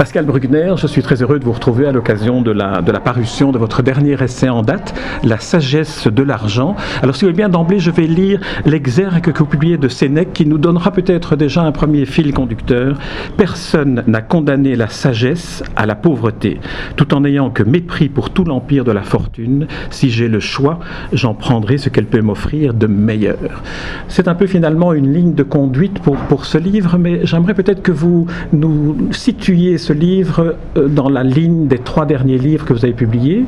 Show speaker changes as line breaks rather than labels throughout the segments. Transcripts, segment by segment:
Pascal Brugner, je suis très heureux de vous retrouver à l'occasion de la, parution de votre dernier essai en date, La sagesse de l'argent. Alors si vous voulez bien d'emblée, je vais lire l'exergue que vous publiez de Sénèque qui nous donnera peut-être déjà un premier fil conducteur. Personne n'a condamné la sagesse à la pauvreté, tout en n'ayant que mépris pour tout l'empire de la fortune. Si j'ai le choix, j'en prendrai ce qu'elle peut m'offrir de meilleur. C'est un peu finalement une ligne de conduite pour, pour ce livre, mais j'aimerais peut-être que vous nous situiez ce livre euh, dans la ligne des trois derniers livres que vous avez publiés,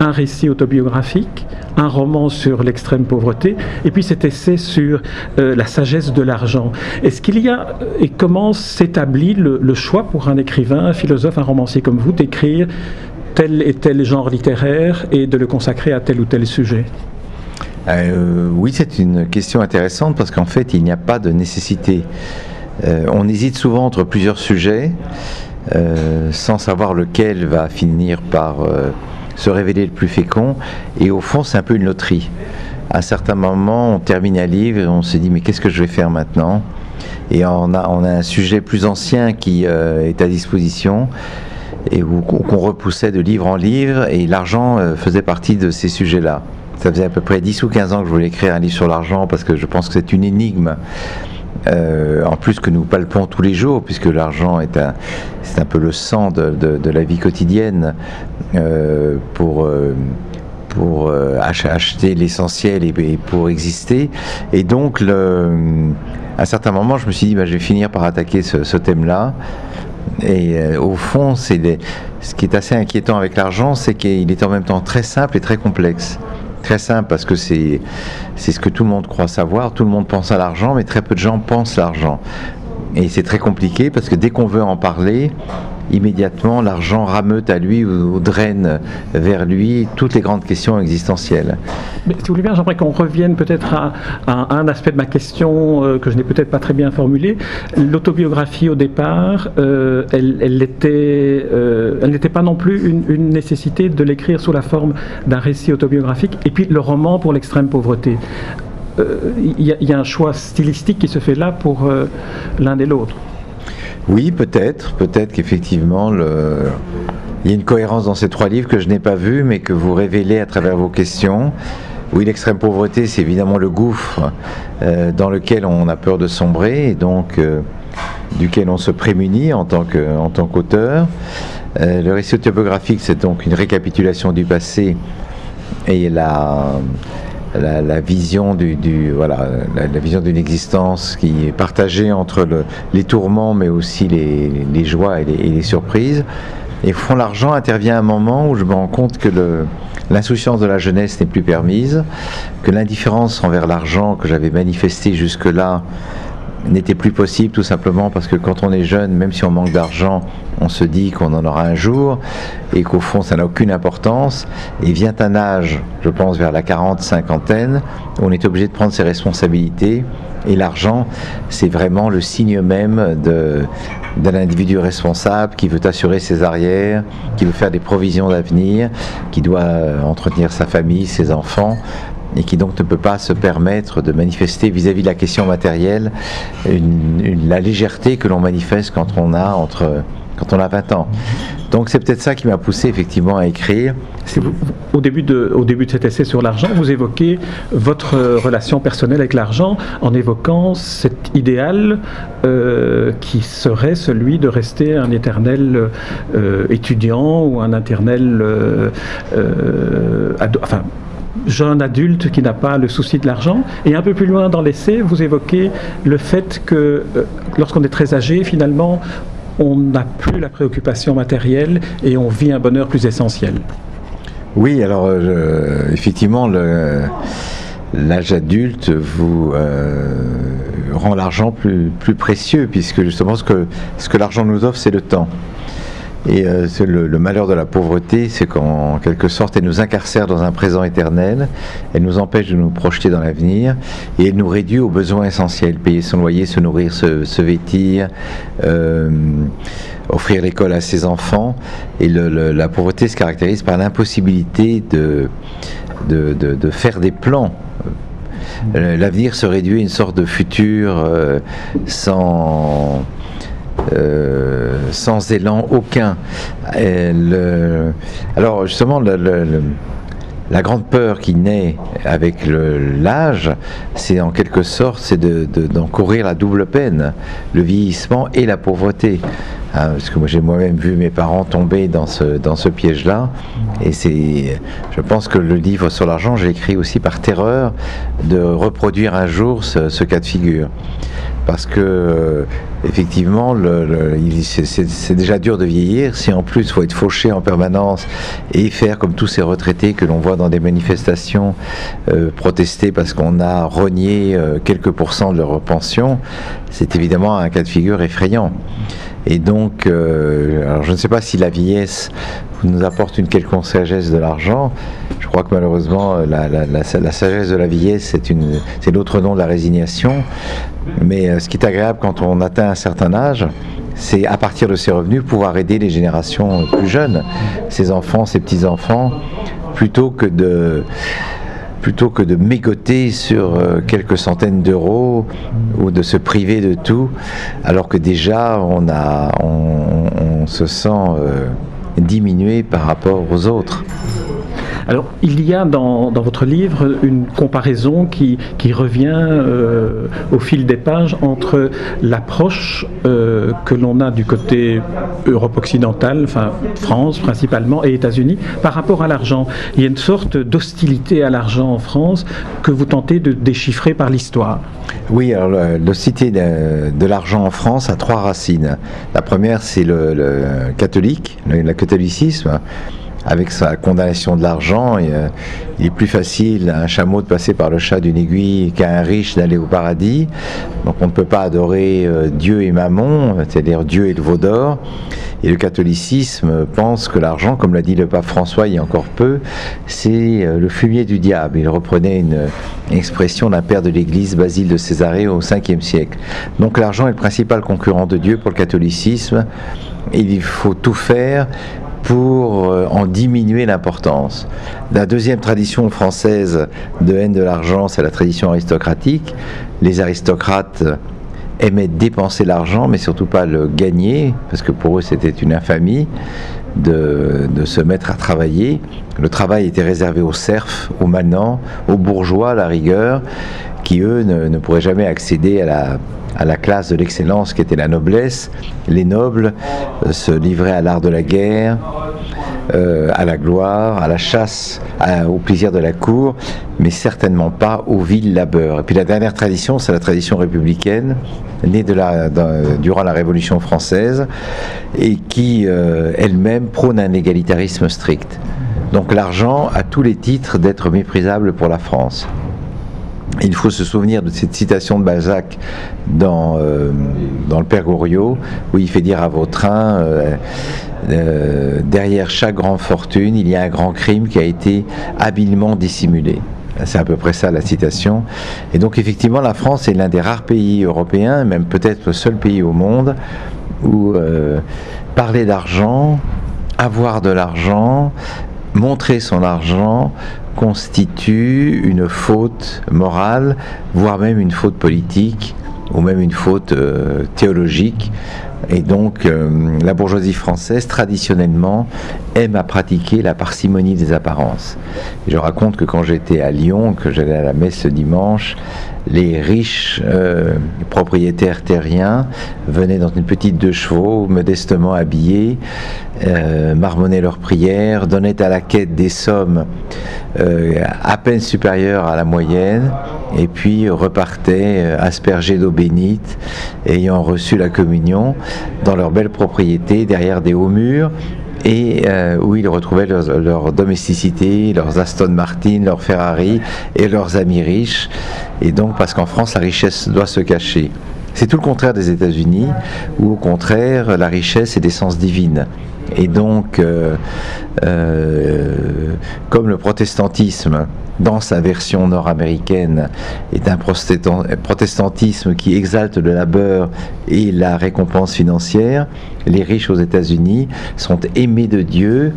un récit autobiographique, un roman sur l'extrême pauvreté, et puis cet essai sur euh, la sagesse de l'argent. Est-ce qu'il y a, et comment s'établit le, choix pour un écrivain, un philosophe, un romancier comme vous, d'écrire tel et tel genre littéraire et de le consacrer à tel ou tel sujet?
Euh, oui, c'est une question intéressante parce qu'en fait, il n'y a pas de nécessité. Euh, on hésite souvent entre plusieurs sujets euh, sans savoir lequel va finir par euh, se révéler le plus fécond. Et au fond, c'est un peu une loterie. À un certain moment, on termine un livre et on se dit mais qu'est-ce que je vais faire maintenant? Et on a, a un sujet plus ancien qui euh, est à disposition et qu'on repoussait de livre en livre et l'argent faisait partie de ces sujets-là. Ça faisait à peu près 10 ou 15 ans que je voulais écrire un livre sur l'argent parce que je pense que c'est une énigme. Euh, en plus que nous palpons tous les jours, puisque l'argent est un, c'est un peu le sang de, la vie quotidienne euh, pour, euh, acheter l'essentiel et, pour exister. Et donc, à un certain moment, je me suis dit, bah, je vais finir par attaquer ce, thème-là. Et au fond, c'est ce qui est assez inquiétant avec l'argent, c'est qu'il est en même temps très simple et très complexe. Très simple parce que c'est ce que tout le monde croit savoir, tout le monde pense à l'argent, mais très peu de gens pensent l'argent. Et c'est très compliqué parce que dès qu'on veut en parler, immédiatement l'argent rameute à lui ou, draine vers lui toutes les grandes questions existentielles.
Mais si vous voulez bien, j'aimerais qu'on revienne peut-être à, un aspect de ma question euh, que je n'ai peut-être pas très bien formulé. L'autobiographie au départ, euh, euh, elle n'était pas non plus une, nécessité de l'écrire sous la forme d'un récit autobiographique. Et puis le roman pour l'extrême pauvreté. Il y, a- un choix stylistique qui se fait là pour l'un et l'autre.
Oui, peut-être, peut-être qu'effectivement, il y a une cohérence dans ces trois livres que je n'ai pas vue, mais que vous révélez à travers vos questions. Oui, l'extrême pauvreté, c'est évidemment le gouffre euh, dans lequel on a peur de sombrer et donc euh, duquel on se prémunit en tant qu'auteur. Euh, le récit autobiographique, c'est donc une récapitulation du passé et la, la, vision du, voilà la, vision d'une existence qui est partagée entre le- les tourments mais aussi les, joies et les, surprises. Et fond l'argent intervient à un moment où je me rends compte que l'insouciance de la jeunesse n'est plus permise que l'indifférence envers l'argent que j'avais manifestée jusque-là n'était plus possible tout simplement parce que quand on est jeune, même si on manque d'argent, on se dit qu'on en aura un jour et qu'au fond ça n'a aucune importance. Et vient un âge, je pense vers la 40, cinquantaine, où on est obligé de prendre ses responsabilités. Et l'argent, c'est vraiment le signe même d'un individu responsable qui veut assurer ses arrières, qui veut faire des provisions d'avenir, qui doit euh, entretenir sa famille, ses enfants et qui donc ne peut pas se permettre de manifester vis-à-vis de la question matérielle la légèreté que l'on manifeste quand on a entre quand on a 20 ans. Donc c'est peut-être ça qui m'a poussé effectivement à écrire.
Au, début de, au début de cet essai sur l'argent, vous évoquez votre euh, relation personnelle avec l'argent en évoquant cet idéal euh, qui serait celui de rester un éternel euh, étudiant ou un éternel ado- enfin, jeune adulte qui n'a pas le souci de l'argent. Et un peu plus loin dans l'essai, vous évoquez le fait que euh, lorsqu'on est très âgé, finalement, on n'a plus la préoccupation matérielle et on vit un bonheur plus essentiel.
Oui, alors euh, effectivement, l'âge adulte vous rend l'argent plus, plus précieux, puisque justement ce que, ce que l'argent nous offre, c'est le temps. Et euh, le, malheur de la pauvreté, c'est qu'en quelque sorte, elle nous incarcère dans un présent éternel, elle nous empêche de nous projeter dans l'avenir, et elle nous réduit aux besoins essentiels, payer son loyer, se nourrir, se, vêtir, euh, offrir l'école à ses enfants. Et la pauvreté se caractérise par l'impossibilité de, de, faire des plans. Euh, l'avenir se réduit à une sorte de futur sans euh, sans élan aucun. alors justement, la grande peur qui naît avec l'âge, c'est en quelque sorte c'est d'encourir de, la double peine, le vieillissement et la pauvreté. Hein, parce que moi j'ai moi-même vu mes parents tomber dans ce, dans ce piège-là. Et c'est, je pense que le livre sur l'argent, j'ai écrit aussi par terreur de reproduire un jour ce cas de figure parce que euh, effectivement, c'est déjà dur de vieillir. Si en plus il faut être fauché en permanence et faire comme tous ces retraités que l'on voit dans des manifestations euh, protester parce qu'on a renié euh, quelques pourcents de leur pension, c'est évidemment un cas de figure effrayant. Et donc, alors je ne sais pas si la vieillesse nous apporte une quelconque sagesse de l'argent. Je crois que malheureusement, la, la sagesse de la vieillesse, c'est l'autre nom de la résignation. Mais euh, ce qui est agréable quand on atteint un certain âge, c'est à partir de ses revenus pouvoir aider les générations plus jeunes, ses enfants, ses petits-enfants, plutôt que de plutôt que de mégoter sur euh, quelques centaines d'euros ou de se priver de tout, alors que déjà on, se sent euh, diminué par rapport aux autres.
Alors, il y a dans, votre livre une comparaison qui, revient euh, au fil des pages entre l'approche euh, que l'on a du côté Europe occidentale, enfin France principalement, et États-Unis, par rapport à l'argent. Il y a une sorte d'hostilité à l'argent en France que vous tentez de déchiffrer par l'histoire.
Oui, alors l'hostilité de, l'argent en France a trois racines. La première, c'est le, catholique, le catholicisme avec sa condamnation de l'argent, euh, il est plus facile à un chameau de passer par le chat d'une aiguille qu'à un riche d'aller au paradis. Donc on ne peut pas adorer euh, Dieu et Mammon, c'est-à-dire Dieu et le veau d'or. Et le catholicisme pense que l'argent, comme l'a dit le pape François il y a encore peu, c'est euh, le fumier du diable. Il reprenait une expression d'un père de l'Église, Basile de Césarée, au 5e siècle. Donc l'argent est le principal concurrent de Dieu pour le catholicisme. Il faut tout faire pour euh, en diminuer l'importance. La deuxième tradition française de haine de l'argent, c'est la tradition aristocratique. Les aristocrates aimaient dépenser l'argent, mais surtout pas le gagner, parce que pour eux c'était une infamie de, se mettre à travailler. Le travail était réservé aux serfs, aux manants, aux bourgeois à la rigueur, qui eux ne pourraient jamais accéder à la à la classe de l'excellence qui était la noblesse. Les nobles euh, se livraient à l'art de la guerre, euh, à la gloire, à la chasse, au plaisir de la cour, mais certainement pas au vil labeur. Et puis la dernière tradition, c'est la tradition républicaine, née de la, durant la Révolution française, et qui euh, elle-même prône un égalitarisme strict. Donc l'argent a tous les titres d'être méprisable pour la France. Il faut se souvenir de cette citation de Balzac dans, euh, dans le Père Goriot, où il fait dire à Vautrin euh, euh, derrière chaque grande fortune, il y a un grand crime qui a été habilement dissimulé. C'est à peu près ça la citation. Et donc effectivement, la France est l'un des rares pays européens, même peut-être le seul pays au monde, où parler d'argent, avoir de l'argent, montrer son argent constitue une faute morale, voire même une faute politique, ou même une faute euh, théologique. Et donc, euh, la bourgeoisie française, traditionnellement, aime à pratiquer la parcimonie des apparences. je raconte que quand j'étais à Lyon, que j'allais à la messe ce dimanche, les riches euh, propriétaires terriens venaient dans une petite deux chevaux, modestement habillés, euh, marmonnaient leurs prières, donnaient à la quête des sommes à peine supérieures à la moyenne, et puis repartaient aspergés d'eau bénite, ayant reçu la communion dans leur belle propriété derrière des hauts murs et euh, où ils retrouvaient leur, domesticité, leurs Aston Martin, leurs Ferrari et leurs amis riches. Et donc, parce qu'en France, la richesse doit se cacher. C'est tout le contraire des États-Unis, où au contraire, la richesse est d'essence divine. Et donc, euh, euh, comme le protestantisme, dans sa version nord-américaine, est un protestantisme qui exalte le labeur et la récompense financière, les riches aux États-Unis sont aimés de Dieu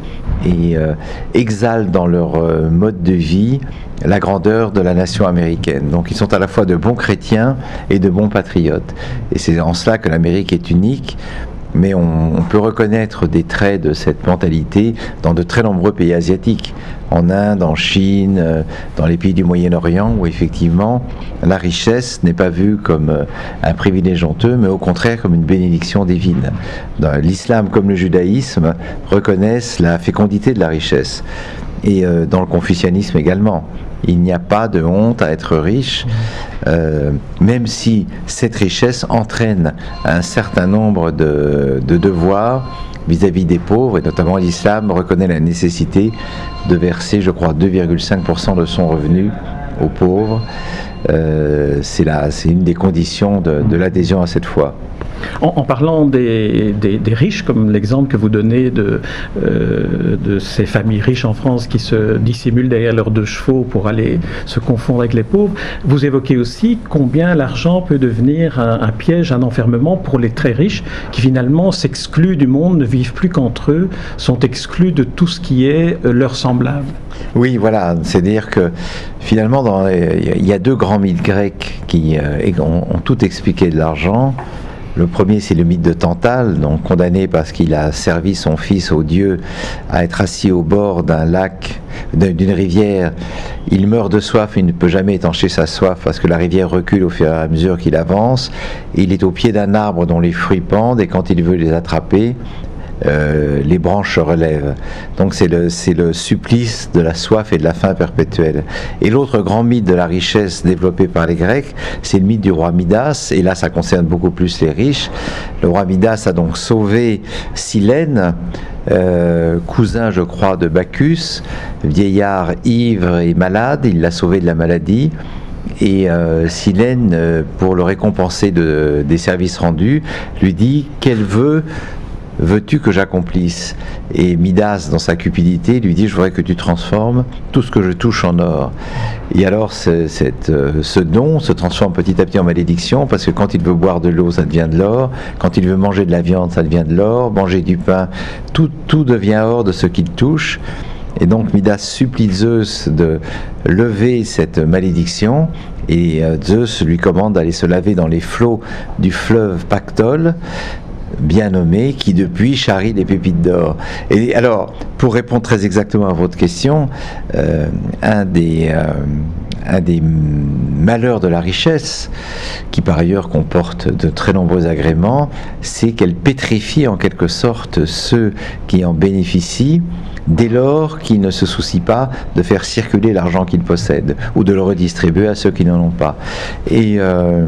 et euh, exaltent dans leur mode de vie la grandeur de la nation américaine. Donc ils sont à la fois de bons chrétiens et de bons patriotes. Et c'est en cela que l'Amérique est unique mais on, peut reconnaître des traits de cette mentalité dans de très nombreux pays asiatiques, en Inde, en Chine, euh, dans les pays du Moyen-Orient, où effectivement la richesse n'est pas vue comme euh, un privilège honteux, mais au contraire comme une bénédiction divine. L'islam comme le judaïsme reconnaissent la fécondité de la richesse, et euh, dans le confucianisme également. Il n'y a pas de honte à être riche, euh, même si cette richesse entraîne un certain nombre de, devoirs vis-à-vis des pauvres, et notamment l'islam reconnaît la nécessité de verser, je crois, 2,5% de son revenu aux pauvres. Euh, c'est une des conditions de l'adhésion à cette foi.
En, parlant des, riches, comme l'exemple que vous donnez de, euh, de ces familles riches en France qui se dissimulent derrière leurs deux chevaux pour aller se confondre avec les pauvres, vous évoquez aussi combien l'argent peut devenir un, piège, un enfermement pour les très riches qui finalement s'excluent du monde, ne vivent plus qu'entre eux, sont exclus de tout ce qui est euh, leur semblable.
Oui, voilà, c'est-à-dire que finalement, il y a deux grands mythes grecs qui euh, ont tout expliqué de l'argent. Le premier, c'est le mythe de Tantale, donc condamné parce qu'il a servi son fils au dieu à être assis au bord d'un lac, d'une rivière. Il meurt de soif, il ne peut jamais étancher sa soif parce que la rivière recule au fur et à mesure qu'il avance. Il est au pied d'un arbre dont les fruits pendent et quand il veut les attraper, euh, les branches relèvent. Donc c'est le, le supplice de la soif et de la faim perpétuelle. Et l'autre grand mythe de la richesse développé par les Grecs, c'est le mythe du roi Midas, et là ça concerne beaucoup plus les riches. Le roi Midas a donc sauvé Silène, euh, cousin, je crois, de Bacchus, vieillard ivre et malade, il l'a sauvé de la maladie. Et euh, Silène, pour le récompenser de, des services rendus, lui dit qu'elle veut veux-tu que j'accomplisse? Et Midas, dans sa cupidité, lui dit, je voudrais que tu transformes tout ce que je touche en or. Et alors, euh, ce don se transforme petit à petit en malédiction, parce que quand il veut boire de l'eau, ça devient de l'or, quand il veut manger de la viande, ça devient de l'or, manger du pain, tout, tout devient or de ce qu'il touche. Et donc Midas supplie Zeus de lever cette malédiction. Et euh, Zeus lui commande d'aller se laver dans les flots du fleuve Pactole bien nommé qui depuis charrie des pépites d'or. Et alors, pour répondre très exactement à votre question, euh, un des euh, un des malheurs de la richesse, qui par ailleurs comporte de très nombreux agréments, c'est qu'elle pétrifie en quelque sorte ceux qui en bénéficient dès lors qu'ils ne se soucient pas de faire circuler l'argent qu'ils possèdent ou de le redistribuer à ceux qui n'en ont pas. Et euh,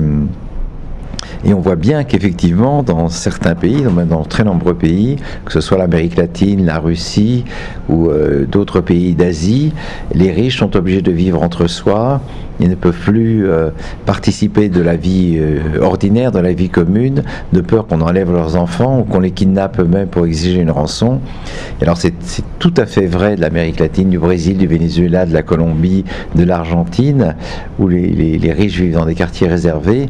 et on voit bien qu'effectivement, dans certains pays, dans, très nombreux pays, que ce soit l'Amérique latine, la Russie ou euh, d'autres pays d'Asie, les riches sont obligés de vivre entre soi. Ils ne peuvent plus euh, participer de la vie euh, ordinaire, de la vie commune, de peur qu'on enlève leurs enfants ou qu'on les kidnappe eux-mêmes pour exiger une rançon. Et alors c'est tout à fait vrai de l'Amérique latine, du Brésil, du Venezuela, de la Colombie, de l'Argentine, où les riches vivent dans des quartiers réservés.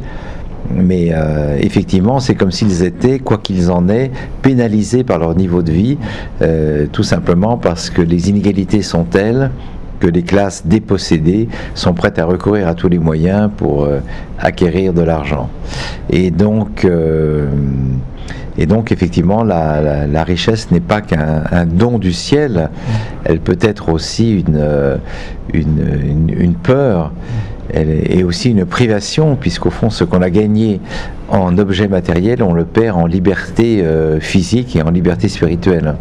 Mais euh, effectivement, c'est comme s'ils étaient, quoi qu'ils en aient, pénalisés par leur niveau de vie, euh, tout simplement parce que les inégalités sont telles que les classes dépossédées sont prêtes à recourir à tous les moyens pour euh, acquérir de l'argent. Et donc, et donc, effectivement, la, richesse n'est pas qu'un don du ciel, elle peut être aussi une, une, une peur est aussi une privation, puisqu'au fond, ce qu'on a gagné en objet matériel, on le perd en liberté euh, physique et en liberté spirituelle.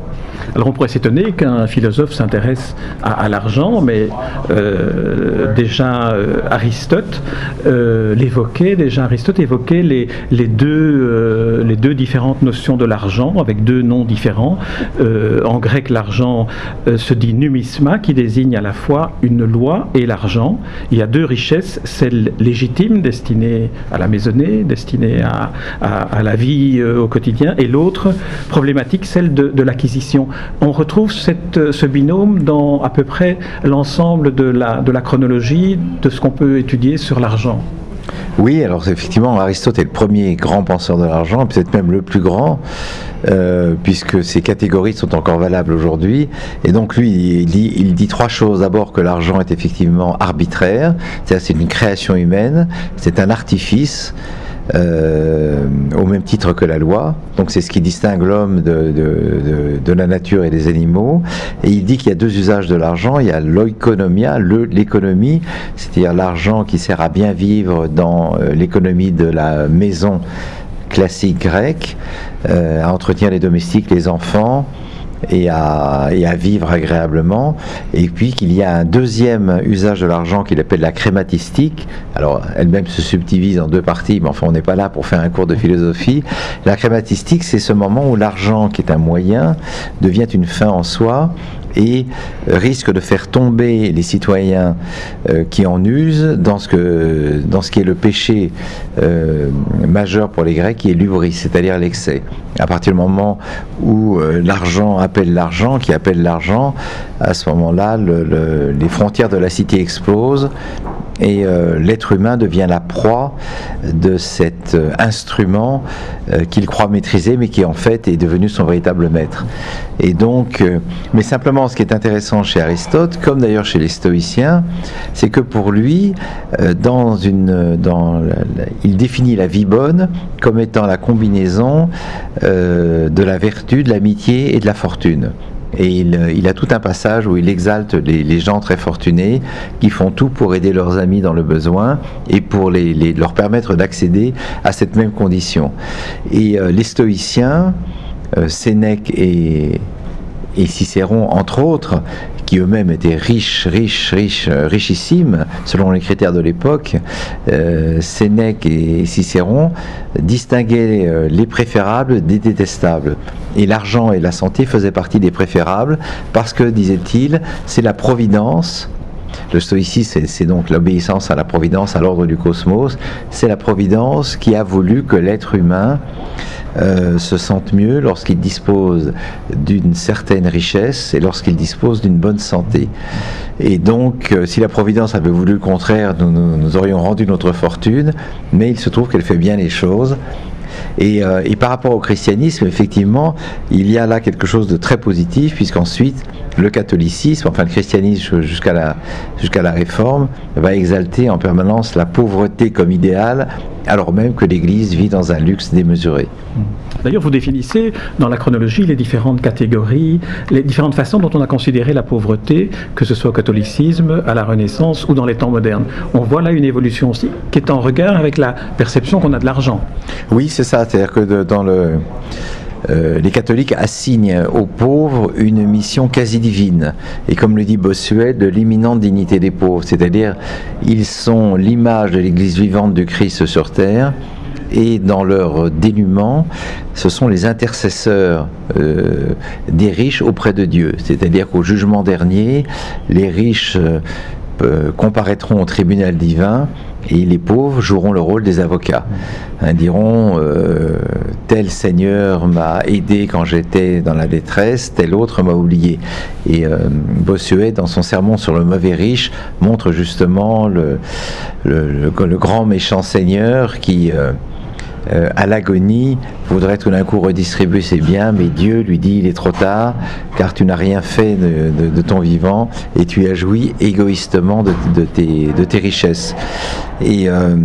Alors on pourrait s'étonner qu'un philosophe s'intéresse à, l'argent, mais euh, déjà euh, Aristote euh, l'évoquait, déjà Aristote évoquait les, deux, différentes notions de l'argent avec deux noms différents. en grec, l'argent se dit numisma, qui désigne à la fois une loi et l'argent. Il y a deux richesses, celle légitime destinée à la maisonnée, destinée à, la vie au quotidien, et l'autre problématique, celle de l'acquisition on retrouve ce binôme dans à peu près l'ensemble de la, de la chronologie de ce qu'on peut étudier sur l'argent.
Oui, alors effectivement, Aristote est le premier grand penseur de l'argent, peut-être même le plus grand, euh, puisque ces catégories sont encore valables aujourd'hui. Et donc lui, il dit, il dit trois choses. D'abord que l'argent est effectivement arbitraire, c'est-à-dire c'est une création humaine, c'est un artifice. Euh, au même titre que la loi. Donc c'est ce qui distingue l'homme de, la nature et des animaux. Et il dit qu'il y a deux usages de l'argent. Il y a l'oikonomia, l'économie, c'est-à-dire l'argent qui sert à bien vivre dans euh, l'économie de la maison classique grecque, euh, à entretenir les domestiques, les enfants, et à, vivre agréablement. Et puis qu'il y a un deuxième usage de l'argent qu'il appelle la crématistique. Alors elle-même se subdivise en deux parties, mais enfin on n'est pas là pour faire un cours de philosophie. La crématistique, c'est ce moment où l'argent, qui est un moyen, devient une fin en soi et risque de faire tomber les citoyens euh, qui en usent dans ce, que, dans ce qui est le péché euh, majeur pour les Grecs, qui est l'ubris, c'est-à-dire l'excès. À partir du moment où euh, l'argent appelle l'argent, qui appelle l'argent, à ce moment-là, les frontières de la cité explosent et euh, l'être humain devient la proie de cet euh, instrument euh, qu'il croit maîtriser, mais qui en fait est devenu son véritable maître. Et donc, mais simplement, ce qui est intéressant chez Aristote, comme d'ailleurs chez les stoïciens, c'est que pour lui, dans une, il définit la vie bonne comme étant la combinaison de la vertu, de l'amitié et de la fortune. Et il, a tout un passage où il exalte les, gens très fortunés qui font tout pour aider leurs amis dans le besoin et pour leur permettre d'accéder à cette même condition. Et euh, les stoïciens, euh, Sénèque et, et Cicéron, entre autres, qui eux-mêmes étaient riches, riches, riches, euh, richissimes, selon les critères de l'époque, euh, Sénèque et Cicéron distinguaient euh, les préférables des détestables. Et l'argent et la santé faisaient partie des préférables parce que, disait-il, c'est la providence le stoïcisme, c'est donc l'obéissance à la providence, à l'ordre du cosmos. C'est la providence qui a voulu que l'être humain euh, se sente mieux lorsqu'il dispose d'une certaine richesse et lorsqu'il dispose d'une bonne santé. Et donc, euh, si la Providence avait voulu le contraire, nous, nous, aurions rendu notre fortune, mais il se trouve qu'elle fait bien les choses. Et, euh, et, par rapport au christianisme, effectivement, il y a là quelque chose de très positif, puisqu'ensuite, le catholicisme, enfin le christianisme jusqu'à la, jusqu'à la réforme, va exalter en permanence la pauvreté comme idéal, alors même que l'Église vit dans un luxe démesuré.
D'ailleurs, vous définissez dans la chronologie les différentes catégories, les différentes façons dont on a considéré la pauvreté, que ce soit au catholicisme, à la Renaissance ou dans les temps modernes. On voit là une évolution aussi qui est en regard avec la perception qu'on a de l'argent.
Oui, c'est ça. C'est-à-dire que dans le euh, les catholiques assignent aux pauvres une mission quasi divine, et comme le dit Bossuet, de l'imminente dignité des pauvres, c'est-à-dire ils sont l'image de l'Église vivante du Christ sur terre, et dans leur dénuement, ce sont les intercesseurs euh, des riches auprès de Dieu. C'est-à-dire qu'au jugement dernier, les riches euh, comparaîtront au tribunal divin et les pauvres joueront le rôle des avocats. Ils diront euh, tel seigneur m'a aidé quand j'étais dans la détresse, tel autre m'a oublié. Et euh, Bossuet, dans son sermon sur le mauvais riche, montre justement le, grand méchant seigneur qui euh, euh, à l'agonie, voudrait tout d'un coup redistribuer ses biens, mais Dieu lui dit il est trop tard, car tu n'as rien fait de, ton vivant et tu as joui égoïstement de, tes, richesses. Et euh,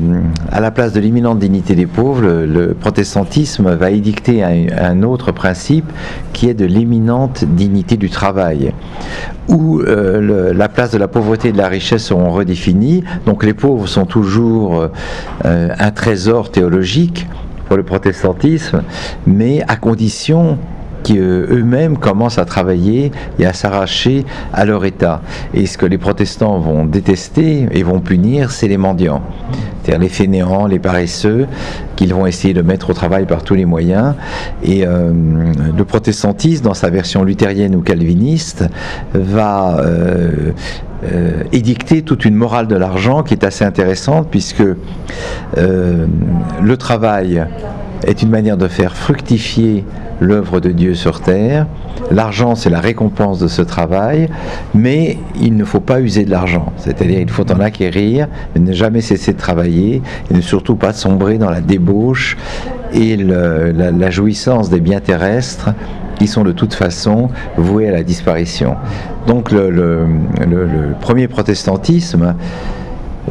à la place de l'imminente dignité des pauvres, le, protestantisme va édicter un, autre principe qui est de l'imminente dignité du travail, où euh, la place de la pauvreté et de la richesse seront redéfinies. Donc les pauvres sont toujours un trésor théologique pour le protestantisme, mais à condition qu'eux-mêmes commencent à travailler et à s'arracher à leur état. Et ce que les protestants vont détester et vont punir, c'est les mendiants, c'est-à-dire les fainéants, les paresseux, qu'ils vont essayer de mettre au travail par tous les moyens. Et euh, le protestantisme, dans sa version luthérienne ou calviniste, va euh, euh, édicter toute une morale de l'argent qui est assez intéressante puisque le travail est une manière de faire fructifier l'œuvre de Dieu sur terre. L'argent, c'est la récompense de ce travail, mais il ne faut pas user de l'argent. C'est-à-dire, il faut en acquérir, mais ne jamais cesser de travailler, et ne surtout pas sombrer dans la débauche et la, jouissance des biens terrestres qui sont de toute façon voués à la disparition. Donc, le, premier protestantisme,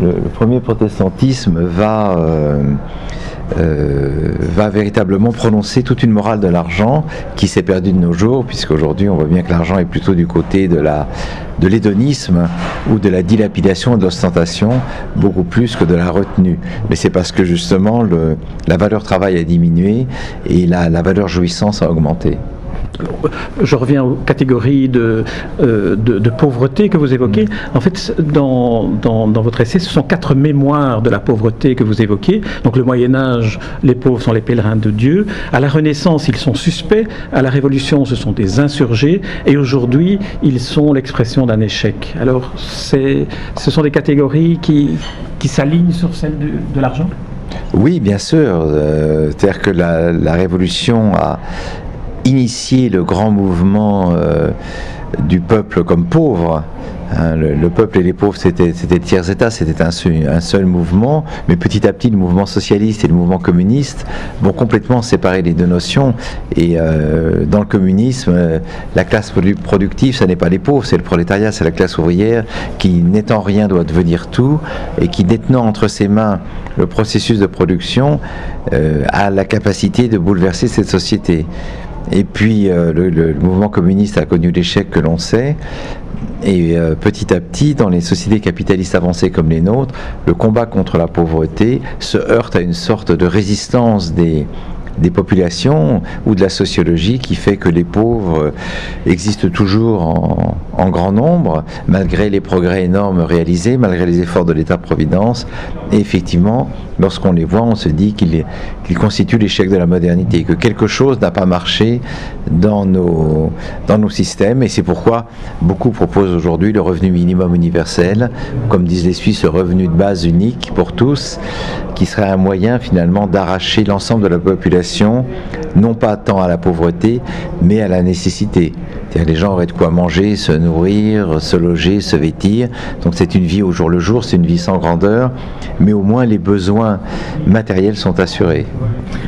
le, premier protestantisme va euh, euh, va véritablement prononcer toute une morale de l'argent qui s'est perdue de nos jours, puisqu'aujourd'hui on voit bien que l'argent est plutôt du côté de la de l'hédonisme ou de la dilapidation et de l'ostentation, beaucoup plus que de la retenue. Mais c'est parce que justement la valeur travail a diminué et la valeur jouissance a augmenté
je reviens aux catégories de, euh, de, pauvreté que vous évoquez. En fait, dans, dans, votre essai, ce sont quatre mémoires de la pauvreté que vous évoquez. Donc le Moyen Âge, les pauvres sont les pèlerins de Dieu. À la Renaissance, ils sont suspects. À la Révolution, ce sont des insurgés. Et aujourd'hui, ils sont l'expression d'un échec. Alors, ce sont des catégories qui, qui s'alignent sur celles de, de l'argent?
Oui, bien sûr. Euh, c'est-à-dire que la, la, Révolution a initié le grand mouvement euh, du peuple comme pauvre. Hein, le, peuple et les pauvres, c'était tiers état, c'était un, seul mouvement, mais petit à petit, le mouvement socialiste et le mouvement communiste vont complètement séparer les deux notions. Et euh, dans le communisme, euh, la classe productive, ce n'est pas les pauvres, c'est le prolétariat, c'est la classe ouvrière qui, n'étant rien, doit devenir tout, et qui, détenant entre ses mains le processus de production, a la capacité de bouleverser cette société. Et puis euh, le, mouvement communiste a connu l'échec que l'on sait. Et euh, petit à petit, dans les sociétés capitalistes avancées comme les nôtres, le combat contre la pauvreté se heurte à une sorte de résistance des, des populations ou de la sociologie qui fait que les pauvres existent toujours en, grand nombre, malgré les progrès énormes réalisés, malgré les efforts de l'État-providence. Et effectivement, lorsqu'on les voit, on se dit qu'ils constituent l'échec de la modernité, que quelque chose n'a pas marché dans nos, dans nos systèmes. Et c'est pourquoi beaucoup proposent aujourd'hui le revenu minimum universel, comme disent les Suisses, revenu de base unique pour tous, qui serait un moyen finalement d'arracher l'ensemble de la population, non pas tant à la pauvreté, mais à la nécessité. Les gens auraient de quoi manger, se nourrir, se loger, se vêtir. Donc c'est une vie au jour le jour, c'est une vie sans grandeur, mais au moins les besoins matériels sont assurés.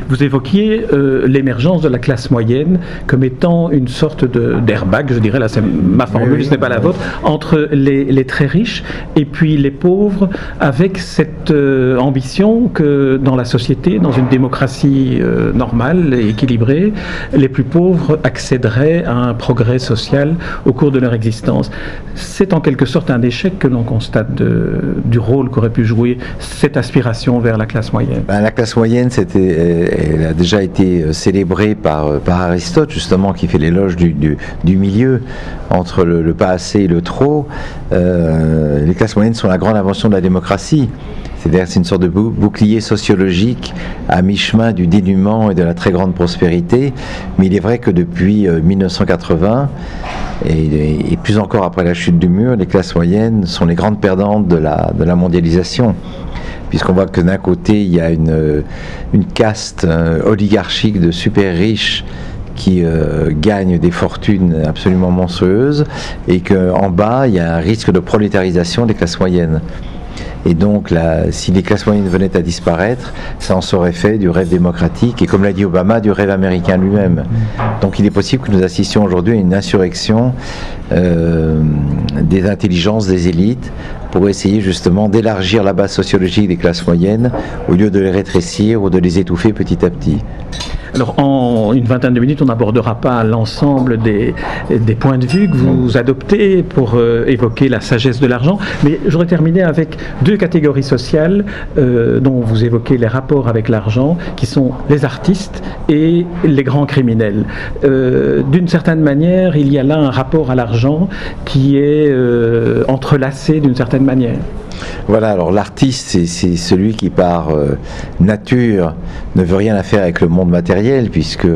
Vous évoquiez euh, l'émergence de la classe moyenne comme étant une sorte d'airbag, je dirais, là c'est ma formule, ce n'est pas la vôtre, entre les, très riches et puis les pauvres, avec cette euh, ambition que dans la société, dans une démocratie euh, normale et équilibrée, les plus pauvres accéderaient à un progrès social au cours de leur existence. C'est en quelque sorte un échec que l'on constate du rôle qu'aurait pu jouer cette aspiration vers la classe moyenne.
Ben, la classe moyenne, c'était elle a déjà été euh, célébrée par, euh, par Aristote, justement, qui fait l'éloge du, du, milieu entre le, pas assez et le trop. Euh, les classes moyennes sont la grande invention de la démocratie. C'est-à-dire c'est une sorte de bouclier sociologique à mi-chemin du dénuement et de la très grande prospérité. Mais il est vrai que depuis 1980, et, et, plus encore après la chute du mur, les classes moyennes sont les grandes perdantes de la, de la mondialisation puisqu'on voit que d'un côté, il y a une, une caste euh, oligarchique de super riches qui euh, gagnent des fortunes absolument monstrueuses, et qu'en bas, il y a un risque de prolétarisation des classes moyennes. Et donc, si les classes moyennes venaient à disparaître, ça en serait fait du rêve démocratique et, comme l'a dit Obama, du rêve américain lui-même. Donc, il est possible que nous assistions aujourd'hui à une insurrection euh, des intelligences des élites pour essayer justement d'élargir la base sociologique des classes moyennes au lieu de les rétrécir ou de les étouffer petit à petit.
Alors, en une vingtaine de minutes, on n'abordera pas l'ensemble des, des, points de vue que vous adoptez pour euh, évoquer la sagesse de l'argent, mais j'aurais terminé avec deux catégories sociales euh, dont vous évoquez les rapports avec l'argent, qui sont les artistes et les grands criminels. Euh, d'une certaine manière, il y a là un rapport à l'argent qui est entrelacé d'une certaine manière.
Voilà, alors l'artiste, c'est celui qui par euh, nature ne veut rien à faire avec le monde matériel, puisque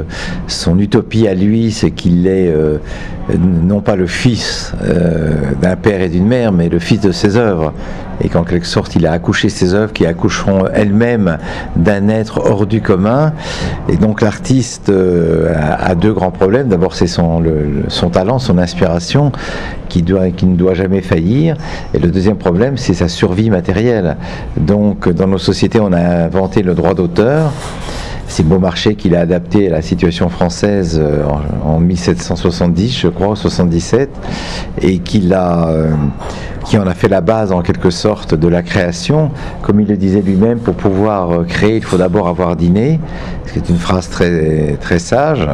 son utopie à lui, c'est qu'il est euh, non pas le fils euh, d'un père et d'une mère, mais le fils de ses œuvres. Et qu'en quelque sorte, il a accouché ses œuvres qui accoucheront elles-mêmes d'un être hors du commun. Et donc l'artiste a, deux grands problèmes. D'abord, c'est son, son talent, son inspiration, qui, doit, qui ne doit jamais faillir. Et le deuxième problème, c'est sa survie matérielle. Donc, dans nos sociétés, on a inventé le droit d'auteur. C'est Beaumarchais qui l'a adapté à la situation française euh, en, 1770, je crois, 77, et qui, l'a, euh, qui en a fait la base en quelque sorte de la création. Comme il le disait lui-même, pour pouvoir euh, créer, il faut d'abord avoir dîné, c'est une phrase très, très sage.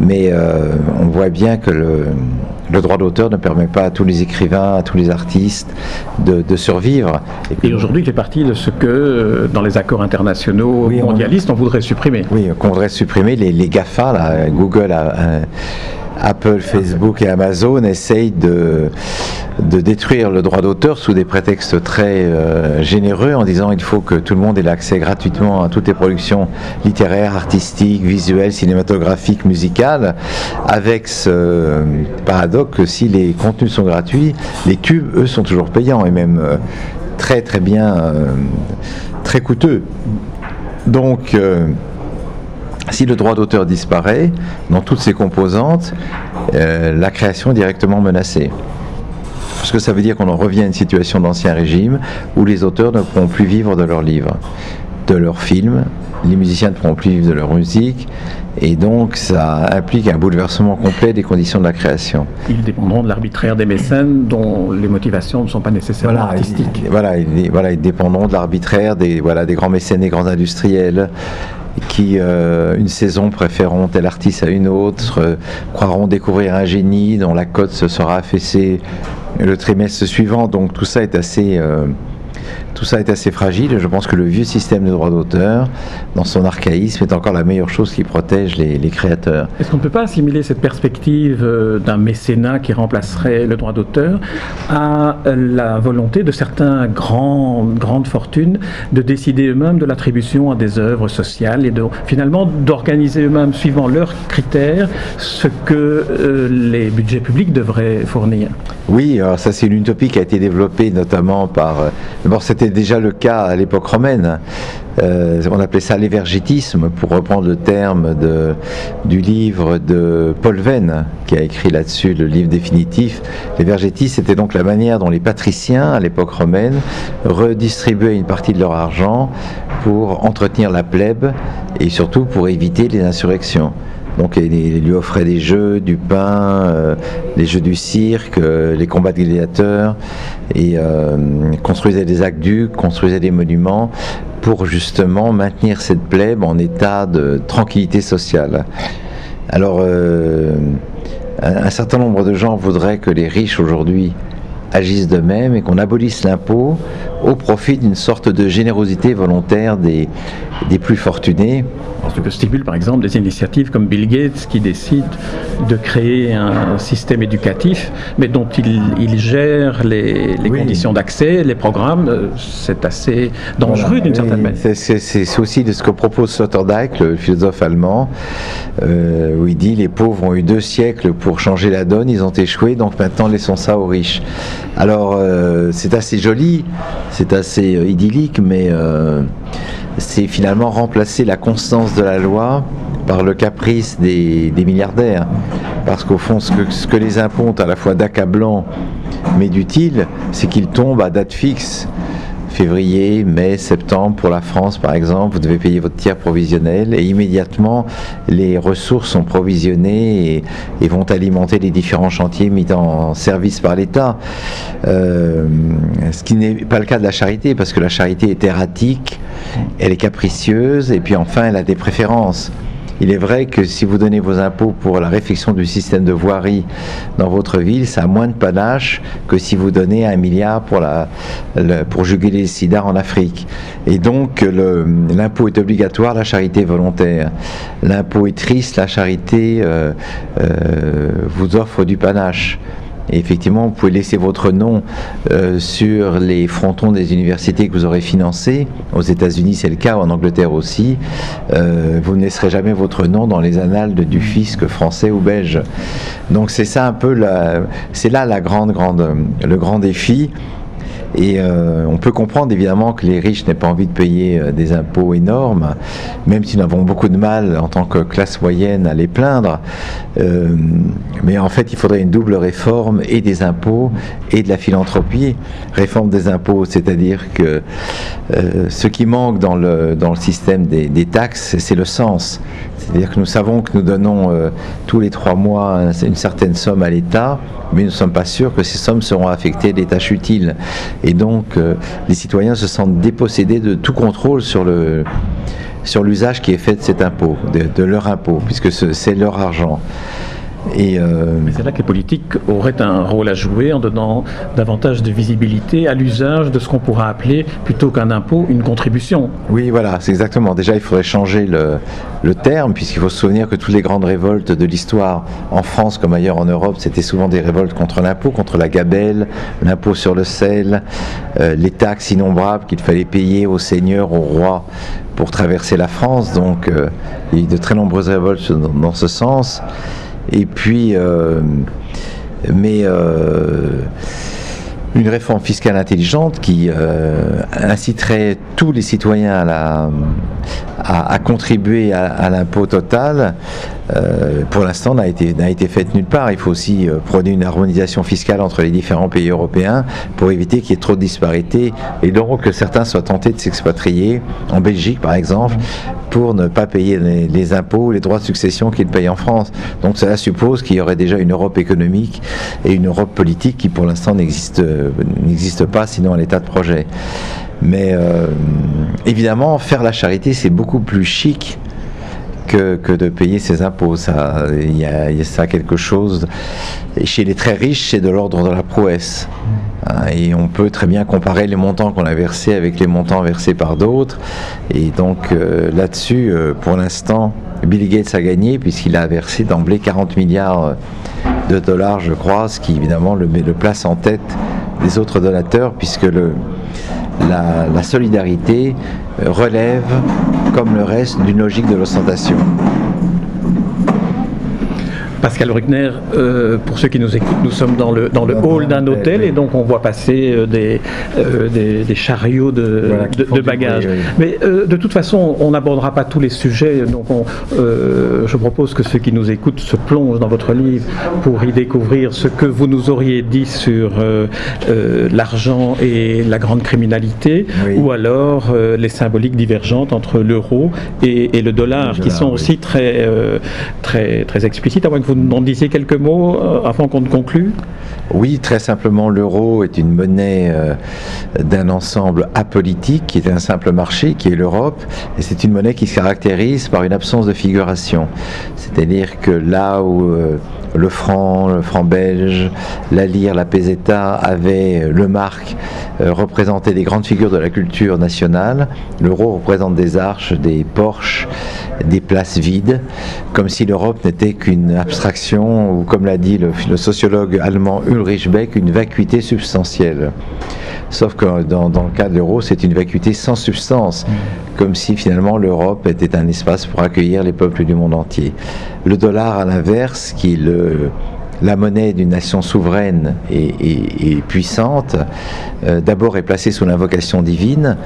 Mais on voit bien que le, le droit d'auteur ne permet pas à tous les écrivains, à tous les artistes de, survivre.
Et, aujourd'hui, il fait partie de ce que, euh, dans les accords internationaux mondialistes, on, voudrait supprimer.
Oui, qu'on voudrait supprimer. Les, les GAFA, là, Google a, Apple, Facebook et Amazon essayent de, de détruire le droit d'auteur sous des prétextes très euh, généreux en disant il faut que tout le monde ait l'accès gratuitement à toutes les productions littéraires, artistiques, visuelles, cinématographiques, musicales, avec ce paradoxe que si les contenus sont gratuits, les tubes, eux, sont toujours payants et même euh, très très bien, euh, très coûteux. Donc, si le droit d'auteur disparaît, dans toutes ses composantes, euh, la création est directement menacée. Parce que ça veut dire qu'on en revient à une situation d'ancien régime où les auteurs ne pourront plus vivre de leurs livres, de leurs films, les musiciens ne pourront plus vivre de leur musique, et donc ça implique un bouleversement complet des conditions de la création.
Ils dépendront de l'arbitraire des mécènes dont les motivations ne sont pas nécessairement artistiques.
voilà, ils, voilà, ils dépendront de l'arbitraire des, voilà, des grands mécènes, des grands industriels qui, euh, une saison, préféreront tel artiste à une autre, euh, croiront découvrir un génie dont la cote se sera affaissée le trimestre suivant. Donc tout ça est assez... Euh, tout ça est assez fragile. Je pense que le vieux système de droit d'auteur, dans son archaïsme, est encore la meilleure chose qui protège les, créateurs.
Est-ce qu'on ne peut pas assimiler cette perspective euh, d'un mécénat qui remplacerait le droit d'auteur à la volonté de certains grands, grandes fortunes de décider eux-mêmes de l'attribution à des œuvres sociales et de, finalement d'organiser eux-mêmes, suivant leurs critères, ce que euh, les budgets publics devraient fournir?
Oui, alors ça c'est une utopie qui a été développée notamment par... Euh, d'abord c'était déjà le cas à l'époque romaine. Euh, on appelait ça l'évergétisme, pour reprendre le terme du livre de Paul Venn, qui a écrit là-dessus le livre définitif. L'évergétisme, c'était donc la manière dont les patriciens, à l'époque romaine, redistribuaient une partie de leur argent pour entretenir la plèbe et surtout pour éviter les insurrections. Donc il lui offrait des jeux, du pain, euh, les jeux du cirque, euh, les combats de gladiateurs, et euh, construisait des aqueducs, construisait des monuments pour justement maintenir cette plèbe en état de tranquillité sociale. Alors, un certain nombre de gens voudraient que les riches aujourd'hui agissent de même et qu'on abolisse l'impôt au profit d'une sorte de générosité volontaire des, des plus fortunés.
Ce que stipule par exemple des initiatives comme Bill Gates qui décide de créer un système éducatif, mais dont il, gère les, conditions d'accès, les programmes. Euh, c'est assez dangereux d'une certaine manière.
C'est aussi de ce que propose Sloterdijk, le philosophe allemand, euh, où il dit les pauvres ont eu deux siècles pour changer la donne, ils ont échoué, donc maintenant laissons ça aux riches. Alors euh, c'est assez joli, c'est assez idyllique, mais c'est finalement remplacer la constance de la loi par le caprice des, milliardaires. Parce qu'au fond, ce que, ce que les impôts ont à la fois d'accablant mais d'utile, c'est qu'ils tombent à date fixe février, mai, septembre, pour la France par exemple, vous devez payer votre tiers provisionnel et immédiatement les ressources sont provisionnées et, vont alimenter les différents chantiers mis en service par l'État. Euh, ce qui n'est pas le cas de la charité parce que la charité est erratique, elle est capricieuse et puis enfin elle a des préférences. Il est vrai que si vous donnez vos impôts pour la réflexion du système de voirie dans votre ville, ça a moins de panache que si vous donnez un milliard pour, juguler les sida en Afrique. Et donc l'impôt est obligatoire, la charité est volontaire. L'impôt est triste, la charité euh, euh, vous offre du panache. Et effectivement, vous pouvez laisser votre nom euh, sur les frontons des universités que vous aurez financées. Aux États-Unis, c'est le cas, en Angleterre aussi. Euh, vous ne laisserez jamais votre nom dans les annales du fisc français ou belge. Donc c'est ça un peu, c'est là la grande, grande, le grand défi. Et euh, on peut comprendre évidemment que les riches n'aient pas envie de payer euh, des impôts énormes, même si nous avons beaucoup de mal en tant que classe moyenne à les plaindre. Euh, mais en fait, il faudrait une double réforme et des impôts et de la philanthropie. Réforme des impôts, c'est-à-dire que ce qui manque dans le, dans le système des, des taxes, c'est le sens. C'est-à-dire que nous savons que nous donnons tous les trois mois une certaine somme à l'État, mais nous ne sommes pas sûrs que ces sommes seront affectées à des tâches utiles. Et donc, euh, les citoyens se sentent dépossédés de tout contrôle sur l'usage qui est fait de cet impôt, de leur impôt, puisque c'est leur argent.
Euh, c'est là que les politiques auraient un rôle à jouer en donnant davantage de visibilité à l'usage de ce qu'on pourra appeler, plutôt qu'un impôt, une contribution.
Oui, voilà, c'est exactement. Déjà, il faudrait changer le, le terme, puisqu'il faut se souvenir que toutes les grandes révoltes de l'histoire, en France comme ailleurs en Europe, c'était souvent des révoltes contre l'impôt, contre la gabelle, l'impôt sur le sel, euh, les taxes innombrables qu'il fallait payer aux seigneurs, aux rois pour traverser la France. Donc, euh, il y a eu de très nombreuses révoltes dans ce sens. Et puis, euh, mais euh, une réforme fiscale intelligente qui euh, inciterait tous les citoyens à, contribuer à, l'impôt total, euh, pour l'instant n'a été, été faite nulle part. Il faut aussi euh, prôner une harmonisation fiscale entre les différents pays européens pour éviter qu'il y ait trop de disparités et donc que certains soient tentés de s'expatrier, en Belgique par exemple, pour ne pas payer les, les impôts, les droits de succession qu'ils payent en France. Donc cela suppose qu'il y aurait déjà une Europe économique et une Europe politique qui pour l'instant n'existe, n'existe pas, sinon à l'état de projet. Mais euh, évidemment, faire la charité, c'est beaucoup plus chic que, de payer ses impôts. Il y, a, ça quelque chose. Chez les très riches, c'est de l'ordre de la prouesse. Hein, et on peut très bien comparer les montants qu'on a versés avec les montants versés par d'autres. Et donc euh, là-dessus, euh, pour l'instant, Bill Gates a gagné puisqu'il a versé d'emblée 40 milliards de dollars, je crois, ce qui évidemment le, le place en tête des autres donateurs puisque le, la, solidarité relève, comme le reste, d'une logique de l'ostentation.
Pascal Bruckner, euh, pour ceux qui nous écoutent, nous sommes dans le, dans le hall d'un hôtel et donc on voit passer euh, des, euh, des, chariots de, de, bagages. Mais de toute façon, on n'abordera pas tous les sujets. Donc je propose que ceux qui nous écoutent se plongent dans votre livre pour y découvrir ce que vous nous auriez dit sur l'argent et la grande criminalité, ou alors les symboliques divergentes entre l'euro et, et, le dollar, qui sont aussi très, très, très explicites, à moins que vous en disiez quelques mots euh, avant qu'on ne conclue
Oui, très simplement, l'euro est une monnaie euh, d'un ensemble apolitique qui est un simple marché, qui est l'Europe, et c'est une monnaie qui se caractérise par une absence de figuration. C'est-à-dire que là où euh, le franc, le franc belge, la lire, la peseta avaient le marque représenter des grandes figures de la culture nationale, l'euro représente des arches, des porches, des places vides, comme si l'Europe n'était qu'une abstraction, ou comme l'a dit le, sociologue allemand Ulrich Beck, une vacuité substantielle. Sauf que dans le cas de l'euro, c'est une vacuité sans substance, comme si finalement l'Europe était un espace pour accueillir les peuples du monde entier. Le dollar, à l'inverse, qui est la monnaie d'une nation souveraine et, puissante, euh, d'abord est placée sous l'invocation divine,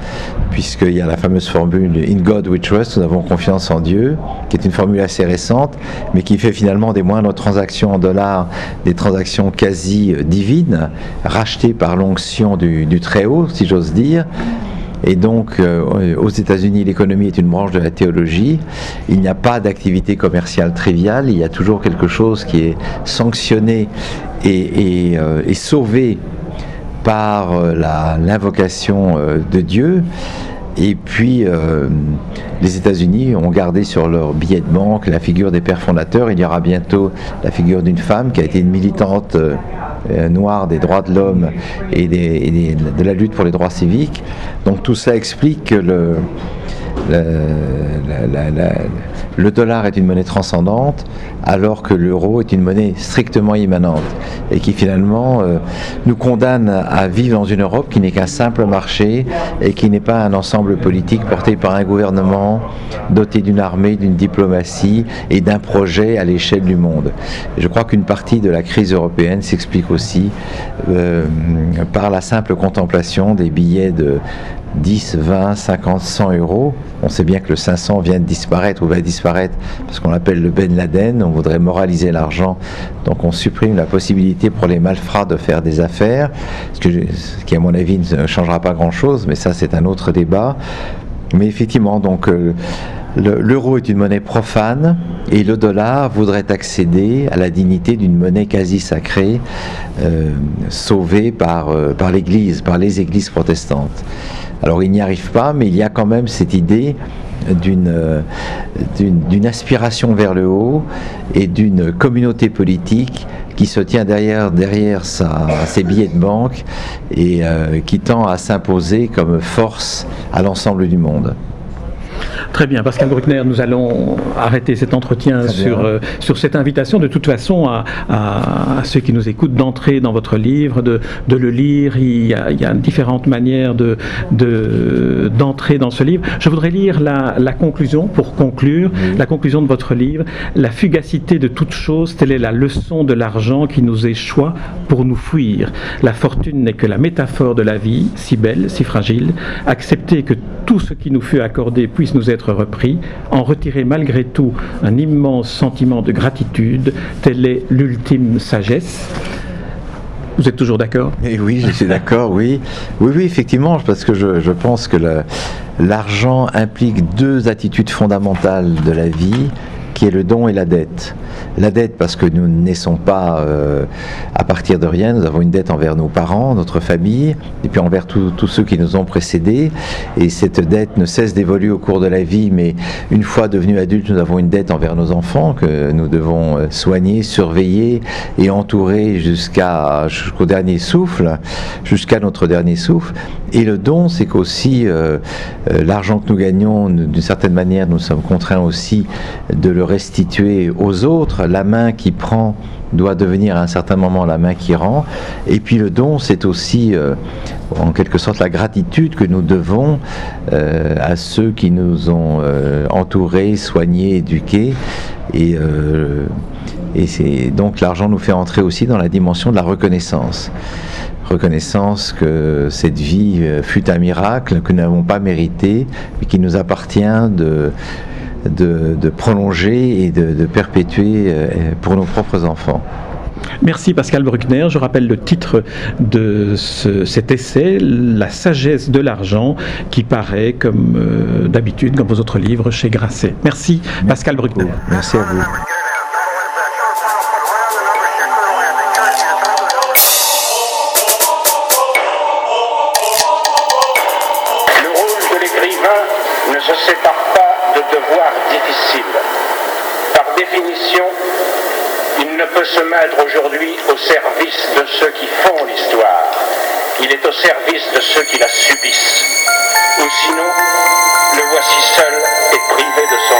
puisqu'il y a la fameuse formule In God we trust, nous avons confiance en Dieu, qui est une formule assez récente, mais qui fait finalement des moindres transactions en dollars des transactions quasi divines, rachetées par l'onction du, du Très-Haut, si j'ose dire. Et donc, euh, aux États-Unis, l'économie est une branche de la théologie. Il n'y a pas d'activité commerciale triviale. Il y a toujours quelque chose qui est sanctionné et, euh, sauvé par euh, l'invocation de Dieu. Et puis, les États-Unis ont gardé sur leur billet de banque la figure des pères fondateurs. Il y aura bientôt la figure d'une femme qui a été une militante noire des droits de l'homme et, de la lutte pour les droits civiques. Donc tout ça explique que le, le dollar est une monnaie transcendante alors que l'euro est une monnaie strictement immanente et qui finalement euh, nous condamne à vivre dans une Europe qui n'est qu'un simple marché et qui n'est pas un ensemble politique porté par un gouvernement doté d'une armée, d'une diplomatie et d'un projet à l'échelle du monde. je crois qu'une partie de la crise européenne s'explique aussi euh, par la simple contemplation des billets de 10, 20, 50, 100 euros. On sait bien que le 500 vient de disparaître ou va disparaître parce qu'on l'appelle le Ben Laden. On voudrait moraliser l'argent. Donc on supprime la possibilité pour les malfrats de faire des affaires, ce, qui à mon avis ne changera pas grand-chose, mais ça c'est un autre débat. Mais effectivement, donc... Euh, L'euro est une monnaie profane et le dollar voudrait accéder à la dignité d'une monnaie quasi sacrée, euh, sauvée par, euh, par l'Église, par les églises protestantes. Alors il n'y arrive pas, mais il y a quand même cette idée d'une d'une aspiration vers le haut et d'une communauté politique qui se tient derrière, derrière ses billets de banque et euh, qui tend à s'imposer comme force à l'ensemble du monde.
Très bien, Pascal Bruckner, nous allons arrêter cet entretien sur, euh, sur cette invitation, de toute façon, à, à, ceux qui nous écoutent d'entrer dans votre livre, de, de le lire. Il y, a, il y, a, différentes manières de, d'entrer dans ce livre. Je voudrais lire la, la conclusion, pour conclure, la conclusion de votre livre. La fugacité de toute chose, telle est la leçon de l'argent qui nous échoit pour nous fuir. La fortune n'est que la métaphore de la vie, si belle, si fragile. Accepter que tout ce qui nous fut accordé puisse nous être repris, en retirer malgré tout un immense sentiment de gratitude, telle est l'ultime sagesse. Vous êtes toujours d'accord?
Eh Oui, je suis d'accord, oui. Oui, oui, effectivement, parce que je, je pense que l'argent implique deux attitudes fondamentales de la vie, qui est le don et la dette. La dette parce que nous ne naissons pas euh, à partir de rien, nous avons une dette envers nos parents, notre famille, et puis envers tous ceux qui nous ont précédés. Et cette dette ne cesse d'évoluer au cours de la vie, mais une fois devenus adultes, nous avons une dette envers nos enfants que nous devons euh, soigner, surveiller et entourer jusqu'à jusqu'au dernier souffle, jusqu'à notre dernier souffle. Et le don, c'est qu'aussi euh, l'argent que nous gagnons, d'une certaine manière, nous sommes contraints aussi de le restituer aux autres. La main qui prend doit devenir à un certain moment la main qui rend. Et puis le don, c'est aussi euh, en quelque sorte la gratitude que nous devons euh, à ceux qui nous ont euh, entourés, soignés, éduqués. Et, et c'est donc l'argent nous fait entrer aussi dans la dimension de la reconnaissance reconnaissance que cette vie fut un miracle que nous n'avons pas mérité, mais qui nous appartient de, de, prolonger et de, perpétuer euh, pour nos propres enfants.
Merci Pascal Bruckner. Je rappelle le titre de cet essai, La sagesse de l'argent, qui paraît comme euh, d'habitude, comme vos autres livres, chez Grasset. Merci, Pascal Bruckner.
Merci à vous.
Se mettre aujourd'hui au service de ceux qui font l'histoire. Il est au service de ceux qui la subissent. Ou sinon, le voici seul et privé de son.